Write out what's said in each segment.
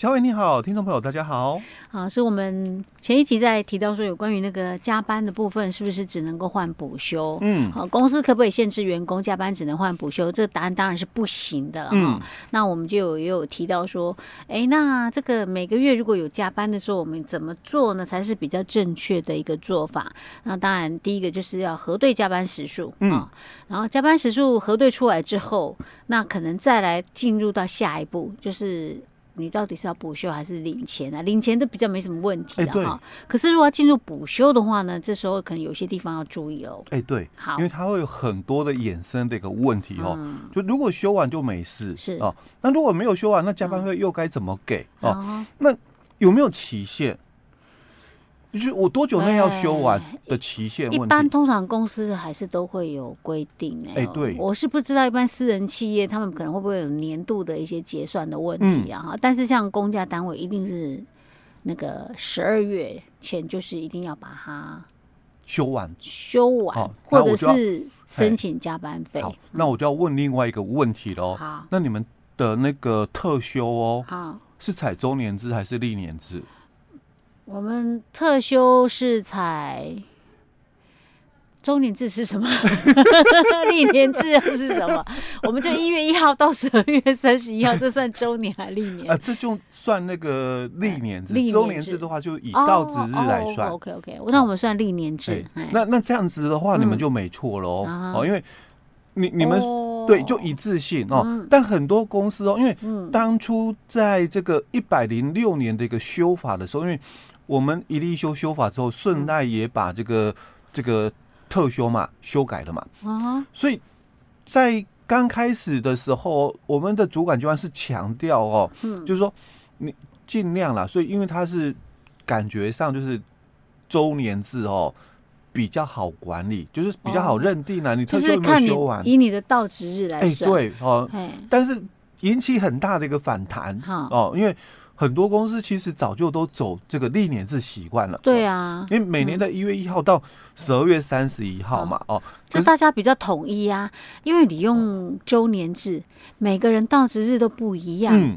小伟你好，听众朋友大家好。啊，是我们前一集在提到说有关于那个加班的部分，是不是只能够换补休？嗯，好，公司可不可以限制员工加班只能换补休？这个答案当然是不行的了。嗯，那我们就有也有提到说，哎，那这个每个月如果有加班的时候，我们怎么做呢？才是比较正确的一个做法。那当然，第一个就是要核对加班时数。嗯，然后加班时数核对出来之后，那可能再来进入到下一步，就是。你到底是要补休还是领钱啊？领钱都比较没什么问题的哈。欸、可是如果要进入补休的话呢，这时候可能有些地方要注意哦。哎、欸，对，好，因为它会有很多的衍生的一个问题哦。嗯、就如果休完就没事是哦，那如果没有休完，那加班费又该怎么给、嗯、哦？那有没有期限？就是我多久内要修完的期限？一般通常公司还是都会有规定哎、欸。对，我是不知道一般私人企业他们可能会不会有年度的一些结算的问题啊哈。嗯、但是像公家单位一定是那个十二月前就是一定要把它修完，修完，或者是申请加班费。好，那我就要问另外一个问题喽。好，那你们的那个特休哦，好，是采周年制还是历年制？我们特休是采周年制是什么？历年制是什么？我们就一月一号到十二月三十一号，这算周年还是历年？啊，这就算那个历年制。周年制的话，就以到职日来算。哦哦、OK OK，那我们算历年制。那那这样子的话，你们就没错喽。嗯、哦，因为你你们、哦、对就一致性哦，嗯、但很多公司哦，因为当初在这个一百零六年的一个修法的时候，因为我们一例一休修法之后，顺带也把这个这个特修嘛修改了嘛。啊，所以在刚开始的时候，我们的主管机关是强调哦，就是说你尽量啦。所以因为他是感觉上就是周年制哦比较好管理，就是比较好认定啊。你特休有没有修完？以你的到职日来算，哎，对哦。但是引起很大的一个反弹哦，因为。很多公司其实早就都走这个历年制习惯了，对啊，因为每年的一月一号到十二月三十一号嘛，嗯、哦，这大家比较统一啊，因为你用周年制，每个人到职日都不一样，嗯，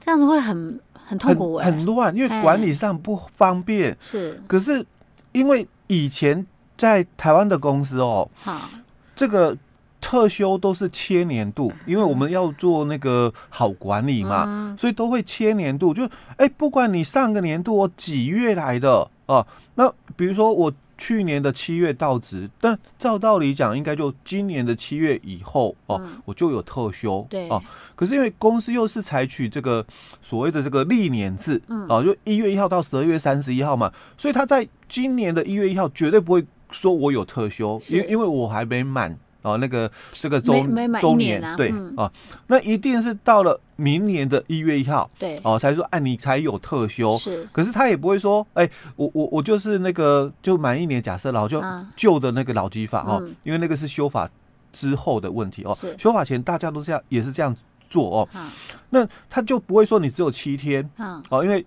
这样子会很很痛苦、欸，很乱，因为管理上不方便。是，可是因为以前在台湾的公司哦，好，这个。特休都是切年度，因为我们要做那个好管理嘛，嗯、所以都会切年度。就哎、欸，不管你上个年度我几月来的啊，那比如说我去年的七月到职，但照道理讲，应该就今年的七月以后哦，嗯、我就有特休。对啊，可是因为公司又是采取这个所谓的这个历年制，嗯，啊，就一月一号到十二月三十一号嘛，所以他在今年的一月一号绝对不会说我有特休，因因为我还没满。哦，那个这个周周年，对、嗯、哦，那一定是到了明年的一月一号，对。哦，才说哎，你才有特休是，可是他也不会说，哎，我我我就是那个就满一年，假设然后就旧的那个老基法哦，嗯、因为那个是修法之后的问题哦，是。修法前大家都这样也是这样做哦，嗯、那他就不会说你只有七天，嗯、哦，因为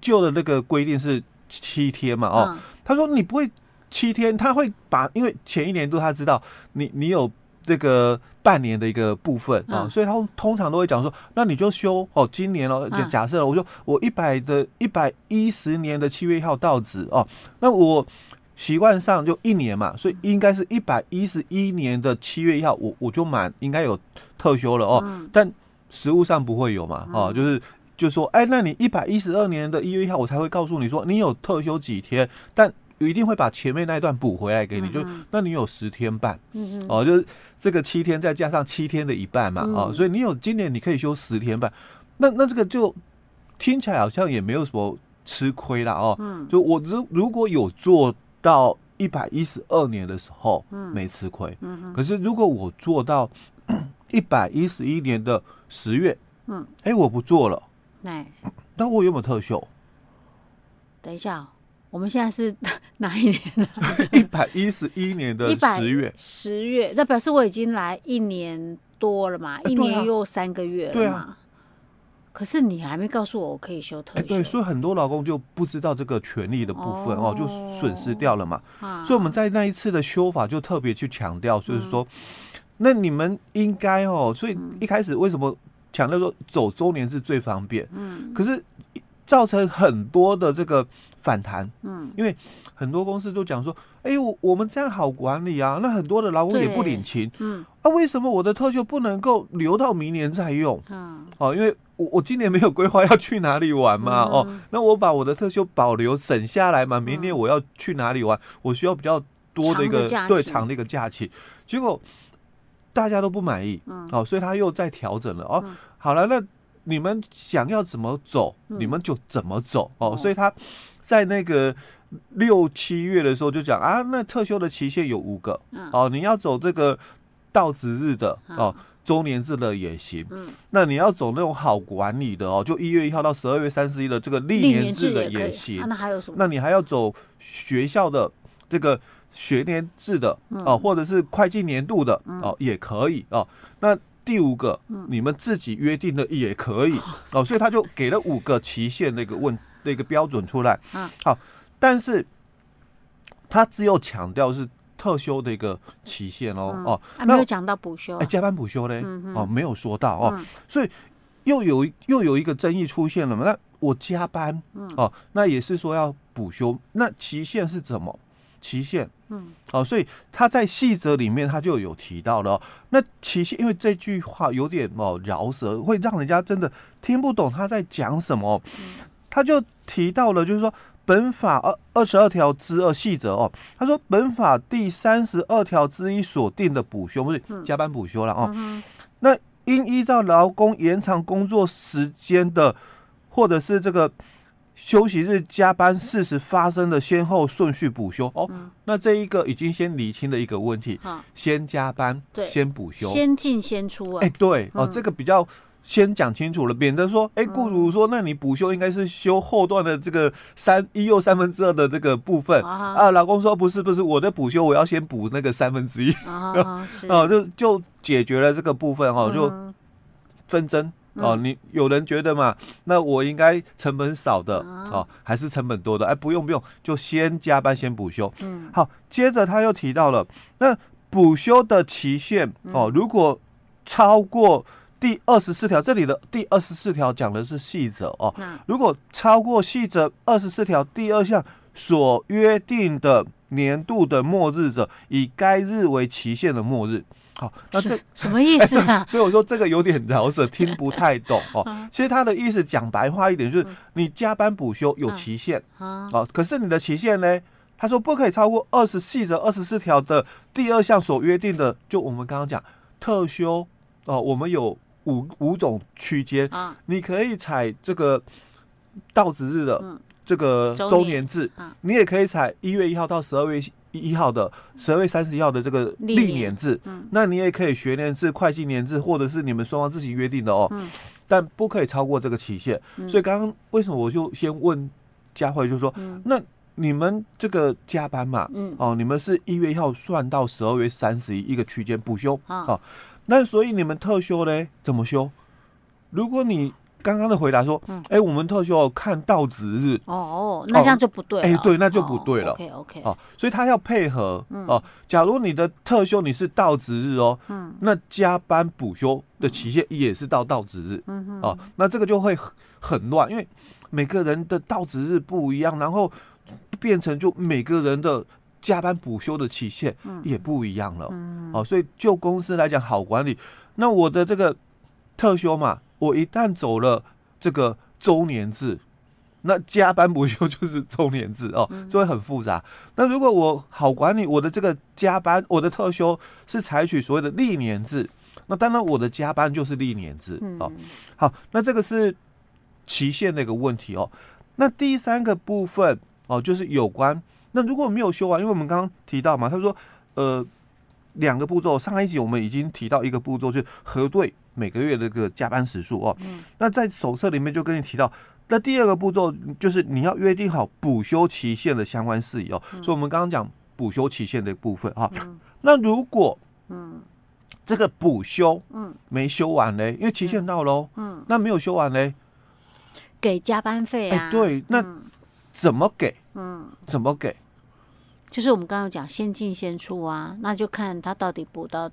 旧的那个规定是七天嘛，哦，嗯、他说你不会。七天，他会把，因为前一年度他知道你你有这个半年的一个部分啊，嗯、所以他通常都会讲说，那你就休哦，今年哦，就假设我说我一百的一百一十年的七月一号到职哦，那我习惯上就一年嘛，所以应该是一百一十一年的七月一号，我我就满应该有特休了哦，嗯、但实物上不会有嘛，哦，就是就说，哎，那你一百一十二年的一月一号，我才会告诉你说你有特休几天，但。一定会把前面那一段补回来给你，就那你有十天半，哦，就是这个七天再加上七天的一半嘛，哦，所以你有今年你可以休十天半，那那这个就听起来好像也没有什么吃亏啦哦，就我如如果有做到一百一十二年的时候，没吃亏，可是如果我做到 一百一十一年的十月，嗯，哎，我不做了，那我有没有特休？等一下。我们现在是 哪一年呢？一百一十一年的十月，十月，那表示我已经来一年多了嘛，一年又三个月了嘛。对啊。可是你还没告诉我，我可以休特休。对，所以很多老公就不知道这个权利的部分哦，就损失掉了嘛。所以我们在那一次的修法就特别去强调，就是说，那你们应该哦，所以一开始为什么强调说走周年是最方便？嗯，可是造成很多的这个反弹，嗯，因为很多公司都讲说，哎，我我们这样好管理啊，那很多的劳工也不领情，嗯，啊，为什么我的特休不能够留到明年再用？嗯，哦，因为我我今年没有规划要去哪里玩嘛，哦，那我把我的特休保留省下来嘛，明年我要去哪里玩，我需要比较多的一个对长的一个假期，结果。大家都不满意，嗯，哦，所以他又在调整了，哦，嗯、好了，那你们想要怎么走，嗯、你们就怎么走，哦，哦，所以他在那个六七月的时候就讲啊，那特休的期限有五个，嗯、哦，你要走这个到职日的，哦，周年制的也行，嗯，那你要走那种好管理的哦，就一月一号到十二月三十一的这个历年制的也行，那还有什么？那你还要走学校的这个。学年制的哦，或者是会计年度的哦，也可以哦。那第五个，你们自己约定的也可以哦。所以他就给了五个期限那个问那个标准出来。好，但是他只有强调是特休的一个期限哦哦，没有讲到补休。哎，加班补休嘞？哦，没有说到哦。所以又有又有一个争议出现了嘛？那我加班哦，那也是说要补休，那期限是怎么？期限，嗯，哦，所以他在细则里面他就有提到了，那期限，因为这句话有点哦饶舌，会让人家真的听不懂他在讲什么。他就提到了，就是说本法二二十二条之二细则哦，他说本法第三十二条之一所定的补休不是加班补休了哦，那应依照劳工延长工作时间的，或者是这个。休息日加班事实发生的先后顺序补休。哦，嗯、那这一个已经先理清的一个问题，嗯、先加班，对。先补休，先进先出啊。哎、欸，对哦，嗯、这个比较先讲清楚了，免得说，哎、欸，雇主说，那你补休应该是休后段的这个三一又三分之二的这个部分。啊，啊，老公说不是不是，我的补休我要先补那个三分之一，哦，就就解决了这个部分哦，就纷争。哦，你有人觉得嘛？那我应该成本少的哦，还是成本多的？哎，不用不用，就先加班先补休。嗯，好，接着他又提到了，那补休的期限哦，如果超过第二十四条，这里的第二十四条讲的是细则哦。如果超过细则二十四条第二项所约定的年度的末日者，以该日为期限的末日。好，那这什么意思啊？欸、所以我说这个有点饶舌，听不太懂 哦。其实他的意思讲白话一点，就是你加班补休有期限，哦，可是你的期限呢？他说不可以超过二十四则二十四条的第二项所约定的，就我们刚刚讲特休哦，我们有五五种区间，你可以采这个到职日的这个周年制，你也可以采一月一号到十二月。一号的十二月三十一号的这个历年制，嗯、那你也可以学年制、会计年制，或者是你们双方自己约定的哦。嗯、但不可以超过这个期限。嗯、所以刚刚为什么我就先问佳慧，就是说，嗯、那你们这个加班嘛，嗯、哦，你们是一月一号算到十二月三十一一个区间补休，啊、哦，那所以你们特休嘞怎么休？如果你刚刚的回答说，哎、欸，我们特休看到职日哦，那这样就不对了。哎、欸，对，那就不对了。OK OK，哦，所以他要配合哦。假如你的特休你是到职日哦，嗯，那加班补休的期限也是到到职日，哦，那这个就会很乱，因为每个人的到职日不一样，然后变成就每个人的加班补休的期限也不一样了，嗯，哦，所以就公司来讲好管理，那我的这个特休嘛。我一旦走了这个周年制，那加班不休 就是周年制哦，就会很复杂。那如果我好管理我的这个加班，我的特休是采取所谓的历年制，那当然我的加班就是历年制哦。好，那这个是期限的一个问题哦。那第三个部分哦，就是有关那如果没有休完，因为我们刚刚提到嘛，他说呃两个步骤，上一集我们已经提到一个步骤，就是核对。每个月的这个加班时数哦，嗯、那在手册里面就跟你提到，那第二个步骤就是你要约定好补休期限的相关事宜哦。嗯、所以，我们刚刚讲补休期限的部分哈。嗯、那如果嗯这个补休嗯没休完嘞，因为期限到喽，嗯，那没有休完嘞，给加班费啊？哎，对，那怎么给？嗯，怎么给？就是我们刚刚讲先进先出啊，那就看他到底补到。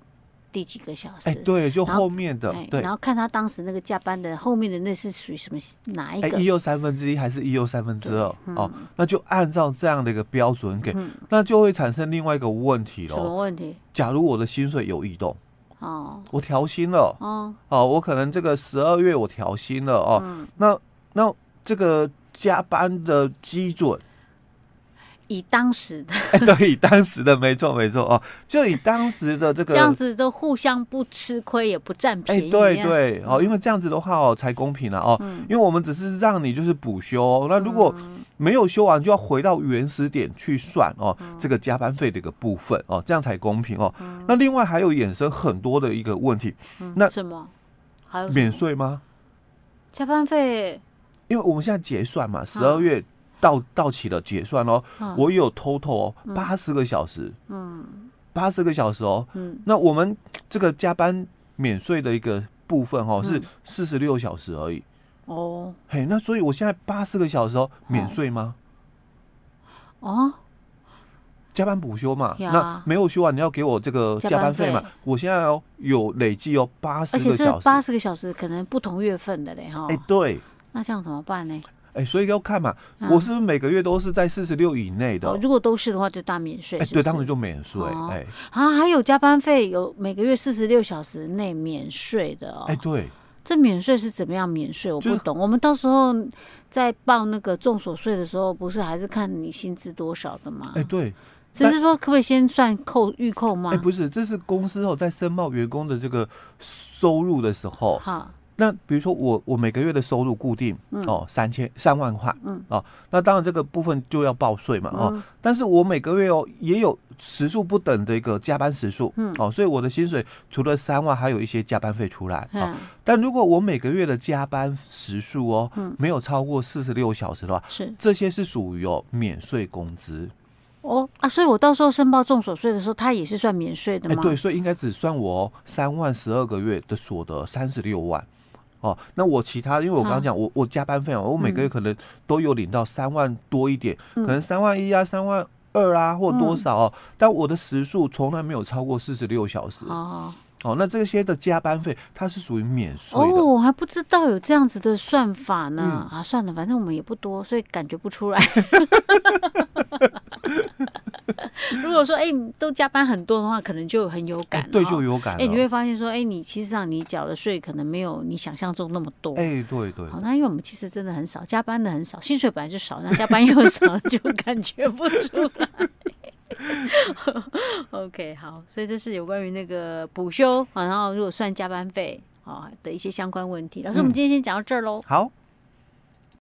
第几个小时？哎，对，就后面的，对，然后看他当时那个加班的后面的那是属于什么哪一个？一又三分之一还是一又三分之二？哦，那就按照这样的一个标准给，那就会产生另外一个问题了。什么问题？假如我的薪水有异动，哦，我调薪了，哦，哦，我可能这个十二月我调薪了，哦，那那这个加班的基准。以当时的，哎，对，以当时的，没错，没错哦，就以当时的这个，这样子都互相不吃亏，也不占便宜，哎，对对哦，因为这样子的话哦，才公平了哦，因为我们只是让你就是补休，那如果没有休完，就要回到原始点去算哦，这个加班费的一个部分哦，这样才公平哦。那另外还有衍生很多的一个问题，那什么？还有免税吗？加班费？因为我们现在结算嘛，十二月。到到期了，结算哦。嗯、我有 total 八十个小时，嗯，八十个小时哦。嗯，那我们这个加班免税的一个部分哦，是四十六小时而已。哦，嘿，那所以我现在八十个小时哦，免税吗？哦，加班补休嘛，那没有休啊，你要给我这个加班费嘛？我现在哦有累计哦八十个小时，八十个小时可能不同月份的嘞哈。哎，对，那这样怎么办呢？哎，所以要看嘛，我是不是每个月都是在四十六以内的？如果都是的话，就大免税。哎，对，当然就免税。哎，啊，还有加班费，有每个月四十六小时内免税的哦。哎，对，这免税是怎么样免税？我不懂。我们到时候在报那个重所税的时候，不是还是看你薪资多少的吗？哎，对，只是说可不可以先算扣预扣吗？哎，不是，这是公司哦在申报员工的这个收入的时候。好。那比如说我我每个月的收入固定哦三千三万块嗯哦，那当然这个部分就要报税嘛哦，但是我每个月哦也有时数不等的一个加班时数嗯哦，所以我的薪水除了三万还有一些加班费出来啊。但如果我每个月的加班时数哦没有超过四十六小时的话，是这些是属于哦免税工资哦啊，所以我到时候申报重所税的时候，它也是算免税的吗？哎对，所以应该只算我三万十二个月的所得三十六万。哦，那我其他，因为我刚刚讲，我我加班费哦，我每个月可能都有领到三万多一点，可能三万一啊、三万二啊，或多少哦。但我的时数从来没有超过四十六小时。哦，哦，那这些的加班费它是属于免税的。哦，我还不知道有这样子的算法呢。啊，算了，反正我们也不多，所以感觉不出来。如果说哎、欸，都加班很多的话，可能就很有感、欸。对，就有感。哎、欸，你会发现说，哎、欸，你其实上你缴的税可能没有你想象中那么多。哎、欸，对对。好，那因为我们其实真的很少加班的很少，薪水本来就少，那加班又少，就感觉不出来。OK，好，所以这是有关于那个补休啊，然后如果算加班费啊的一些相关问题。老师，我们今天先讲到这儿喽、嗯。好。